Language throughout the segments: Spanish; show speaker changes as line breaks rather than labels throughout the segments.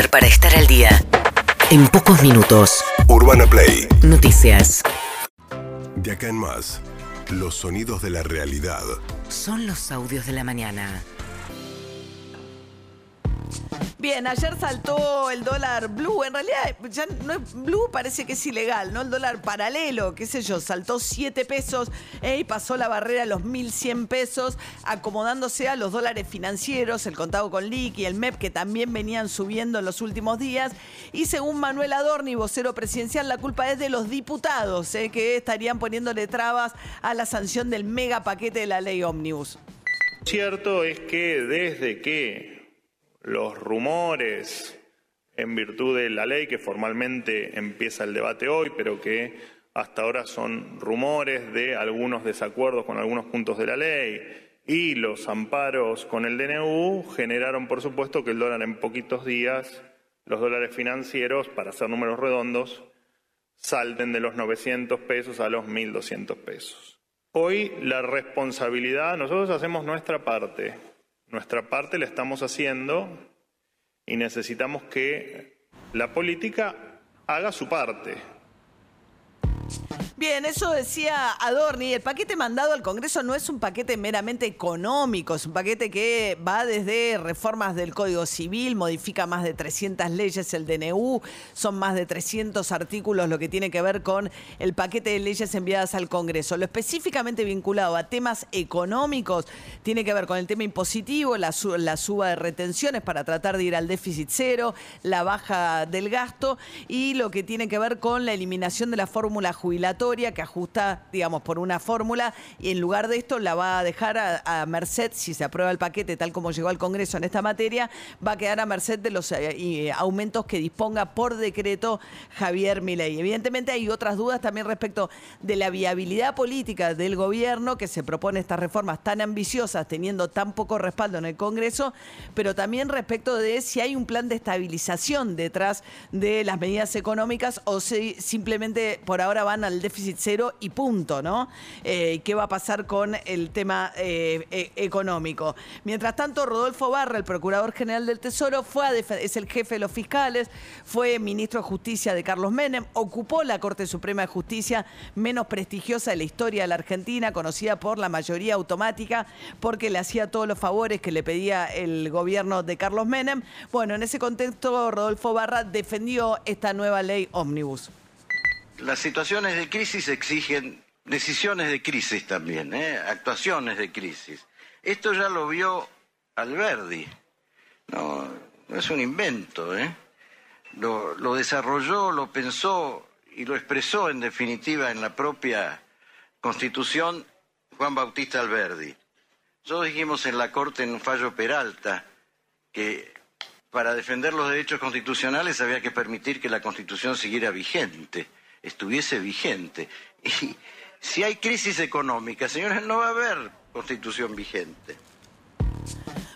saber para estar al día. En pocos minutos.
Urbana Play.
Noticias.
De acá en más, los sonidos de la realidad.
Son los audios de la mañana.
Bien, ayer saltó el dólar blue. En realidad, ya no es blue, parece que es ilegal, ¿no? El dólar paralelo, qué sé yo, saltó 7 pesos y pasó la barrera a los 1.100 pesos, acomodándose a los dólares financieros, el contado con LIC y el MEP, que también venían subiendo en los últimos días. Y según Manuel Adorni, vocero presidencial, la culpa es de los diputados, eh, que estarían poniéndole trabas a la sanción del mega paquete de la ley Omnibus.
Cierto es que desde que los rumores en virtud de la ley que formalmente empieza el debate hoy, pero que hasta ahora son rumores de algunos desacuerdos con algunos puntos de la ley y los amparos con el DNU generaron, por supuesto, que el dólar en poquitos días, los dólares financieros, para hacer números redondos, salten de los 900 pesos a los 1.200 pesos. Hoy la responsabilidad, nosotros hacemos nuestra parte, nuestra parte la estamos haciendo y necesitamos que la política haga su parte.
Bien, eso decía Adorni. El paquete mandado al Congreso no es un paquete meramente económico, es un paquete que va desde reformas del Código Civil, modifica más de 300 leyes el DNU, son más de 300 artículos lo que tiene que ver con el paquete de leyes enviadas al Congreso. Lo específicamente vinculado a temas económicos tiene que ver con el tema impositivo, la, la suba de retenciones para tratar de ir al déficit cero, la baja del gasto y lo que tiene que ver con la eliminación de la fórmula jubilatoria que ajusta, digamos, por una fórmula y en lugar de esto la va a dejar a, merced, si se aprueba el paquete tal como llegó al Congreso en esta materia, va a quedar a merced de los eh, aumentos que disponga por decreto Javier Milei. Evidentemente hay otras dudas también respecto de la viabilidad política del gobierno que se propone estas reformas tan ambiciosas teniendo tan poco respaldo en el Congreso, pero también respecto de si hay un plan de estabilización detrás de las medidas económicas o si simplemente por ahora van al déficit cero y punto, ¿no? Eh, ¿Qué va a pasar con el tema eh, e, económico? Mientras tanto, Rodolfo Barra, el Procurador General del Tesoro, fue es el jefe de los fiscales, fue ministro de Justicia de Carlos Menem, ocupó la Corte Suprema de Justicia menos prestigiosa de la historia de la Argentina, conocida por la mayoría automática, porque le hacía todos los favores que le pedía el gobierno de Carlos Menem. Bueno, en ese contexto, Rodolfo Barra defendió esta nueva ley ómnibus
las situaciones de crisis exigen decisiones de crisis también, ¿eh? actuaciones de crisis. Esto ya lo vio Alberdi, no, es un invento, ¿eh? lo, lo desarrolló, lo pensó y lo expresó en definitiva en la propia Constitución Juan Bautista Alberdi. Nosotros dijimos en la Corte en un fallo Peralta que para defender los derechos constitucionales había que permitir que la Constitución siguiera vigente estuviese vigente. Y si hay crisis económica, señores, no va a haber constitución vigente.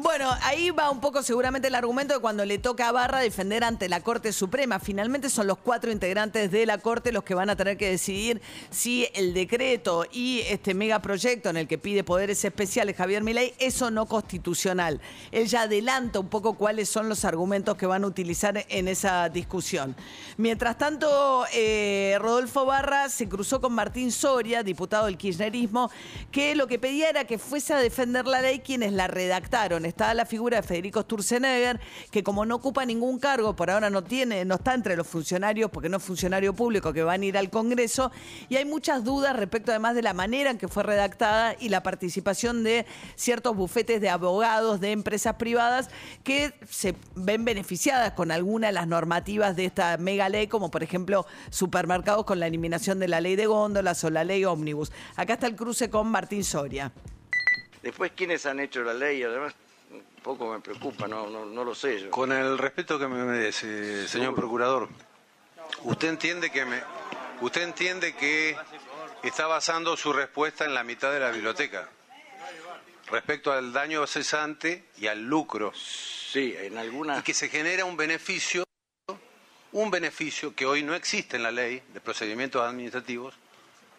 Bueno, ahí va un poco seguramente el argumento de cuando le toca a Barra defender ante la Corte Suprema. Finalmente son los cuatro integrantes de la Corte los que van a tener que decidir si el decreto y este megaproyecto en el que pide poderes especiales Javier Milei es o no constitucional. Él ya adelanta un poco cuáles son los argumentos que van a utilizar en esa discusión. Mientras tanto, eh, Rodolfo Barra se cruzó con Martín Soria, diputado del kirchnerismo, que lo que pedía era que fuese a defender la ley quienes la redactaron está la figura de Federico Sturzenegger, que como no ocupa ningún cargo, por ahora no tiene, no está entre los funcionarios, porque no es funcionario público, que van a ir al Congreso, y hay muchas dudas respecto además de la manera en que fue redactada y la participación de ciertos bufetes de abogados de empresas privadas que se ven beneficiadas con alguna de las normativas de esta mega ley, como por ejemplo supermercados con la eliminación de la ley de góndolas o la ley ómnibus. Acá está el cruce con Martín Soria.
Después, ¿quiénes han hecho la ley? Además, poco me preocupa, no, no, lo sé yo.
Con el respeto que me merece, señor procurador, usted entiende que me, usted entiende que está basando su respuesta en la mitad de la biblioteca respecto al daño cesante y al lucro.
Sí, en alguna.
Y que se genera un beneficio, un beneficio que hoy no existe en la ley de procedimientos administrativos,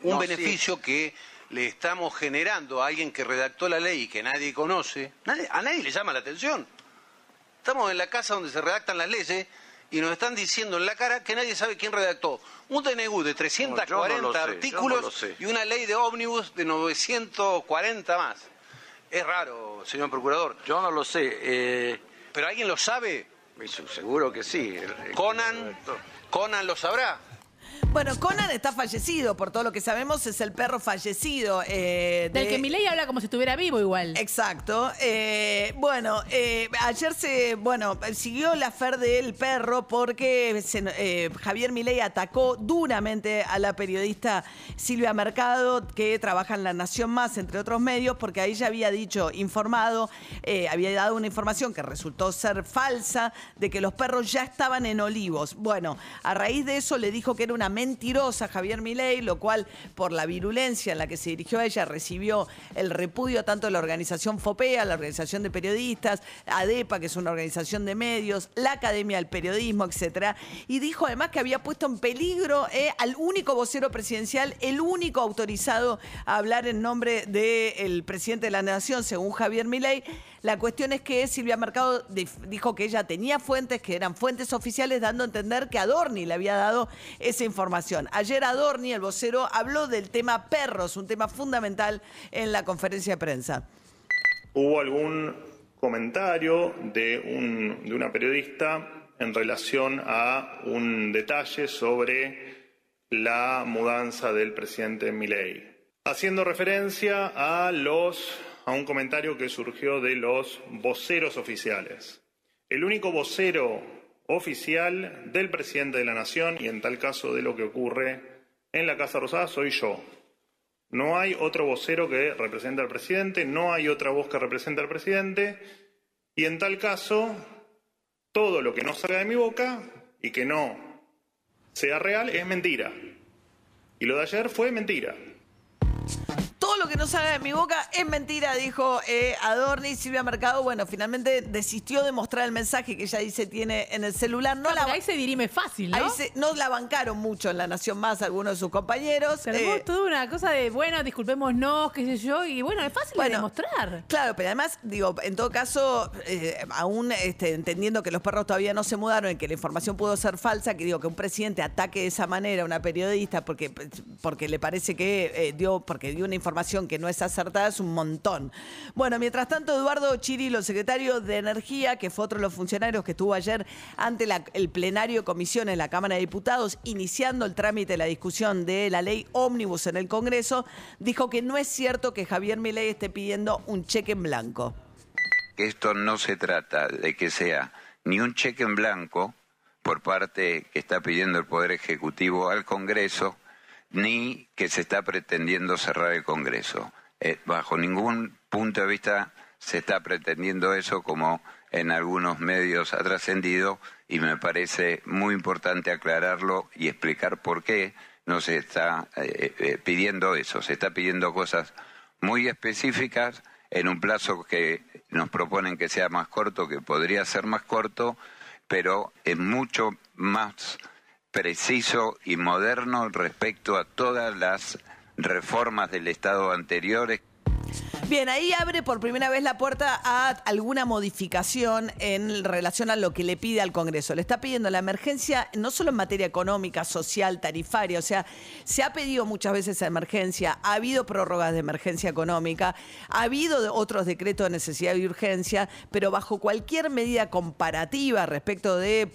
un beneficio que le estamos generando a alguien que redactó la ley y que nadie conoce, a nadie le llama la atención. Estamos en la casa donde se redactan las leyes y nos están diciendo en la cara que nadie sabe quién redactó un DNU de 340
No, sé,
artículos y una ley de ómnibus de 940 más. Es raro, señor procurador.
Yo no lo sé. eh,
¿Pero alguien lo sabe?
seguro que sí.
Conan, Conan lo sabrá.
Bueno, Conan está fallecido, por todo lo que sabemos, es el perro fallecido. eh,
Del
de-
que Milei habla como si estuviera vivo igual.
Exacto. Eh, bueno, eh, ayer se, bueno, siguió la fer del perro porque se- Javier Milei atacó duramente a la periodista Silvia Mercado, que trabaja en La Nación Más, entre otros medios, porque ahí ya había dicho, informado, había dado una información que resultó ser falsa, de que los perros ya estaban en Olivos. Bueno, a raíz de eso le dijo que era una mentirosa Javier Milei, lo cual por la virulencia en la que se dirigió a ella recibió el repudio tanto de la organización FOPEA, la organización de periodistas, ADEPA, que es una organización de medios, la Academia del Periodismo, etcétera, y dijo además que había puesto en peligro eh, al único vocero presidencial, el único autorizado a hablar en nombre del presidente de la Nación, según Javier Milei. La cuestión es que Silvia Mercado dijo que ella tenía fuentes, que eran fuentes oficiales, dando a entender que Adorni le había dado esa información. Ayer Adorni, el vocero, habló del tema perros, un tema fundamental en la conferencia de prensa.
Hubo algún comentario de, un- de una periodista en relación a un detalle sobre la mudanza del presidente Milei, haciendo referencia a los a un comentario que surgió de los voceros oficiales. El único vocero oficial del presidente de la nación y en tal caso de lo que ocurre en la Casa Rosada soy yo. No hay otro vocero que represente al presidente, no hay otra voz que represente al presidente, y en tal caso, todo lo que no salga de mi boca y que no sea real es mentira. Y lo de ayer fue mentira.
Lo que no salga de mi boca es mentira, dijo eh, Adorni. Silvia Mercado, bueno, finalmente desistió de mostrar el mensaje que ella dice tiene en el celular. No, la,
ahí se dirime fácil, ¿no?
ahí se- no la bancaron mucho en La Nación Más algunos de sus compañeros.
Armó
Eh,
toda una cosa de, bueno, disculpémonos, qué sé yo, y bueno, es fácil de demostrar.
Claro, pero además, digo, en todo caso, eh, aún este, entendiendo que los perros todavía no se mudaron y que la información pudo ser falsa, que digo que un presidente ataque de esa manera a una periodista porque, porque le parece que eh, dio, porque dio una información que no es acertada, es un montón. Bueno, mientras tanto, Eduardo Chirilo, secretario de Energía, que fue otro de los funcionarios que estuvo ayer ante el plenario comisión en la Cámara de Diputados, iniciando el trámite de la discusión de la ley ómnibus en el Congreso, dijo que no es cierto que Javier Milei esté pidiendo un cheque en blanco.
esto no se trata de que sea ni un cheque en blanco por parte que está pidiendo el Poder Ejecutivo al Congreso, ni que se está pretendiendo cerrar el Congreso. Eh, bajo ningún punto de vista se está pretendiendo eso como en algunos medios ha trascendido y me parece muy importante aclararlo y explicar por qué no se está eh, eh, pidiendo eso. Se está pidiendo cosas muy específicas en un plazo que nos proponen que sea más corto, que podría ser más corto, pero es mucho más preciso y moderno respecto a todas las reformas del Estado anteriores
Bien, ahí abre por primera vez la puerta a alguna modificación en relación a lo que le pide al Congreso. Le está pidiendo la emergencia no solo en materia económica, social, tarifaria, o sea, se ha pedido muchas veces emergencia, ha habido prórrogas de emergencia económica, ha habido otros decretos de necesidad y urgencia, pero bajo cualquier medida comparativa respecto de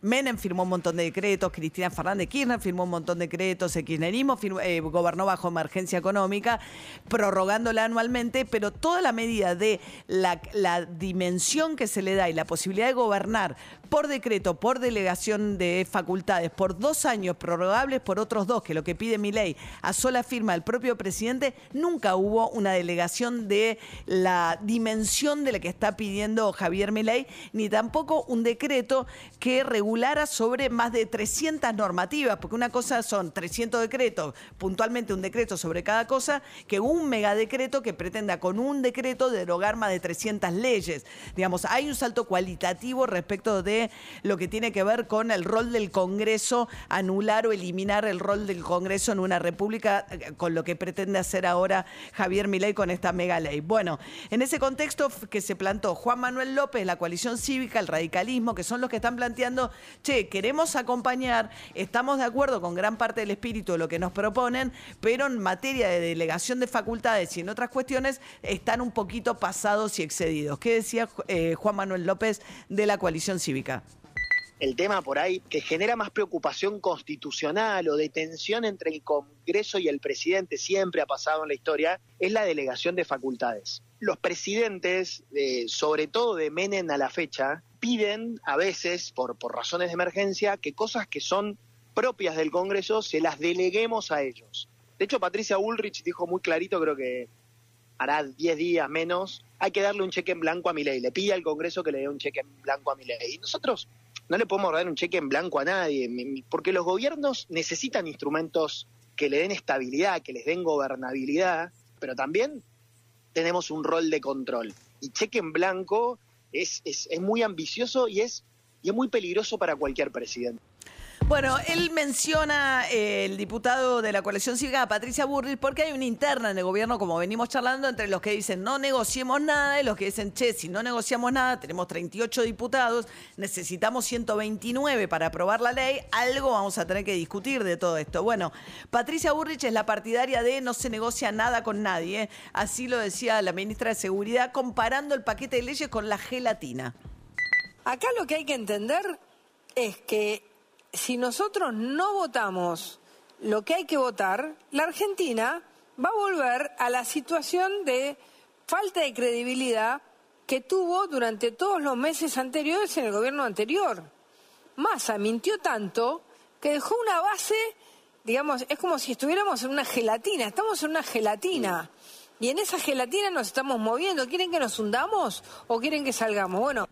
Menem firmó un montón de decretos, Cristina Fernández Kirchner firmó un montón de decretos, el kirchnerismo eh, gobernó bajo emergencia económica, prorrogándola anualmente, pero toda la medida de la, dimensión que se le da y la posibilidad de gobernar por decreto, por delegación de facultades, por dos años prorrogables por otros dos, que lo que pide mi ley, a sola firma del propio presidente, nunca hubo una delegación de la dimensión de la que está pidiendo Javier Milei, ni tampoco un decreto que regulara sobre más de 300 normativas, porque una cosa son 300 decretos, puntualmente un decreto sobre cada cosa, que un megadecreto que pretende con un decreto derogar más de 300 leyes. Digamos, hay un salto cualitativo respecto de lo que tiene que ver con el rol del Congreso, anular o eliminar el rol del Congreso en una república, eh, con lo que pretende hacer ahora Javier Milei con esta mega ley. Bueno, en ese contexto que se plantó Juan Manuel López, la coalición cívica, el radicalismo, que son los que están planteando, che, queremos acompañar, estamos de acuerdo con gran parte del espíritu de lo que nos proponen, pero en materia de delegación de facultades y en otras cuestiones están un poquito pasados y excedidos. ¿Qué decía eh, Juan Manuel López de la coalición cívica?
el tema por ahí que genera más preocupación constitucional o de tensión entre el Congreso y el presidente, siempre ha pasado en la historia, es la delegación de facultades. Los presidentes, eh, sobre todo de Menem a la fecha, piden a veces, por, por razones de emergencia, que cosas que son propias del Congreso se las deleguemos a ellos. De hecho, Patricia Ulrich dijo muy clarito, creo que hará 10 días menos, hay que darle un cheque en blanco a mi ley. Le pide al Congreso que le dé un cheque en blanco a mi ley. Y nosotros no le podemos dar un cheque en blanco a nadie, porque los gobiernos necesitan instrumentos que le den estabilidad, que les den gobernabilidad, pero también tenemos un rol de control. Y cheque en blanco es, es, es muy ambicioso y es, y es muy peligroso para cualquier presidente.
Bueno, él menciona eh, el diputado de la coalición cívica, Patricia Burris, porque hay una interna en el gobierno, como venimos charlando, entre los que dicen no negociemos nada y los que dicen, che, si no negociamos nada, tenemos 38 diputados, necesitamos 129 para aprobar la ley, algo vamos a tener que discutir de todo esto. Bueno, Patricia Burrich es la partidaria de no se negocia nada con nadie, ¿eh? así lo decía la ministra de Seguridad, comparando el paquete de leyes con la gelatina.
Acá lo que hay que entender es que si nosotros no votamos lo que hay que votar, la Argentina va a volver a la situación de falta de credibilidad que tuvo durante todos los meses anteriores en el gobierno anterior. Massa mintió tanto que dejó una base, digamos, es como si estuviéramos en una gelatina, estamos en una gelatina. Y en esa gelatina nos estamos moviendo. ¿Quieren que nos hundamos o quieren que salgamos? Bueno.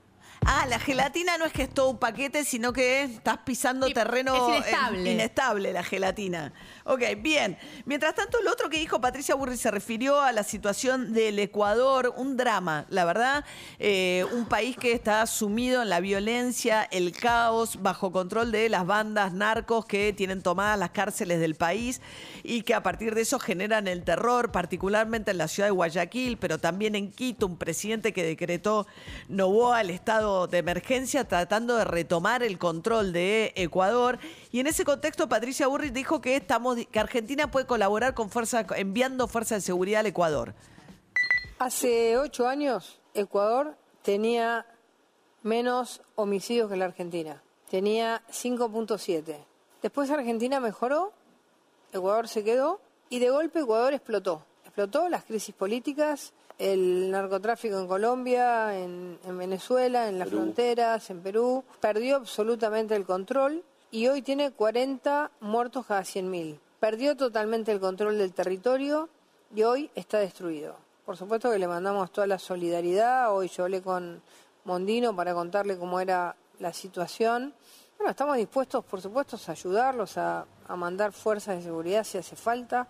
Ah, la gelatina no es que es todo un paquete, sino que estás pisando terreno
es inestable.
inestable la gelatina. Ok, bien. Mientras tanto, lo otro que dijo Patricia Burri se refirió a la situación del Ecuador, un drama, la verdad, eh, un país que está sumido en la violencia, el caos, bajo control de las bandas narcos que tienen tomadas las cárceles del país y que a partir de eso generan el terror, particularmente en la ciudad de Guayaquil, pero también en Quito, un presidente que decretó Novoa el estado de emergencia tratando de retomar el control de Ecuador. Y en ese contexto, Patricia Burri dijo que estamos que Argentina puede colaborar con fuerza, enviando fuerzas de seguridad al Ecuador.
Hace ocho años, Ecuador tenía menos homicidios que la Argentina. Tenía 5.7. Después Argentina mejoró, Ecuador se quedó y de golpe Ecuador explotó. Explotó las crisis políticas, el narcotráfico en Colombia, en, Venezuela, en las fronteras, en Perú. Perdió absolutamente el control y hoy tiene 40 muertos cada 100.000 perdió totalmente el control del territorio y hoy está destruido. Por supuesto que le mandamos toda la solidaridad. Hoy yo hablé con Mondino para contarle cómo era la situación. Bueno, estamos dispuestos, por supuesto, a ayudarlos, a, a mandar fuerzas de seguridad si hace falta.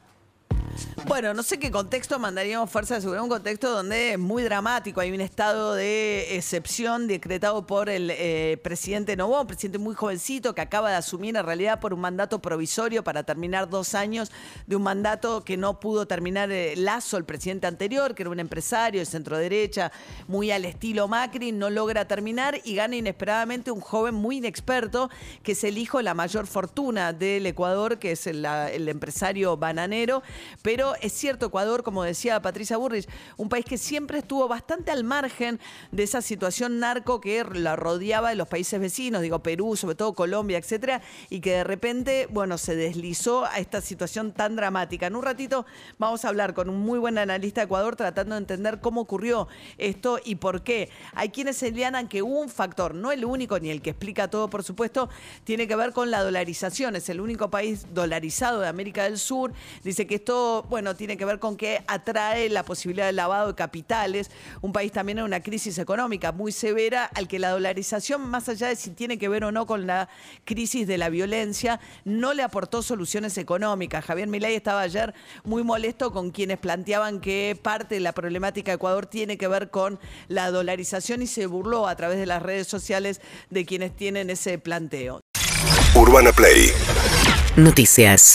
Bueno, no sé qué contexto mandaríamos fuerza de seguridad, un contexto donde es muy dramático, hay un estado de excepción decretado por el eh, presidente Novoa, un presidente muy jovencito que acaba de asumir en realidad por un mandato provisorio para terminar dos años de un mandato que no pudo terminar eh, Lazo, el presidente anterior, que era un empresario de centro derecha, muy al estilo Macri, no logra terminar y gana inesperadamente un joven muy inexperto que es el hijo de la mayor fortuna del Ecuador, que es el, el empresario bananero es cierto, Ecuador, como decía Patricia Burrich, un país que siempre estuvo bastante al margen de esa situación narco que la rodeaba de los países vecinos, digo Perú, sobre todo Colombia, etcétera, y que de repente, bueno, se deslizó a esta situación tan dramática. En un ratito vamos a hablar con un muy buen analista de Ecuador tratando de entender cómo ocurrió esto y por qué. Hay quienes señalan que un factor, no el único ni el que explica todo, por supuesto, tiene que ver con la dolarización. Es el único país dolarizado de América del Sur. Dice que esto bueno, bueno, tiene que ver con que atrae la posibilidad de lavado de capitales. Un país también en una crisis económica muy severa, al que la dolarización, más allá de si tiene que ver o no con la crisis de la violencia, no le aportó soluciones económicas. Javier Milei estaba ayer muy molesto con quienes planteaban que parte de la problemática de Ecuador tiene que ver con la dolarización y se burló a través de las redes sociales de quienes tienen ese planteo.
Urbana Play.
Noticias.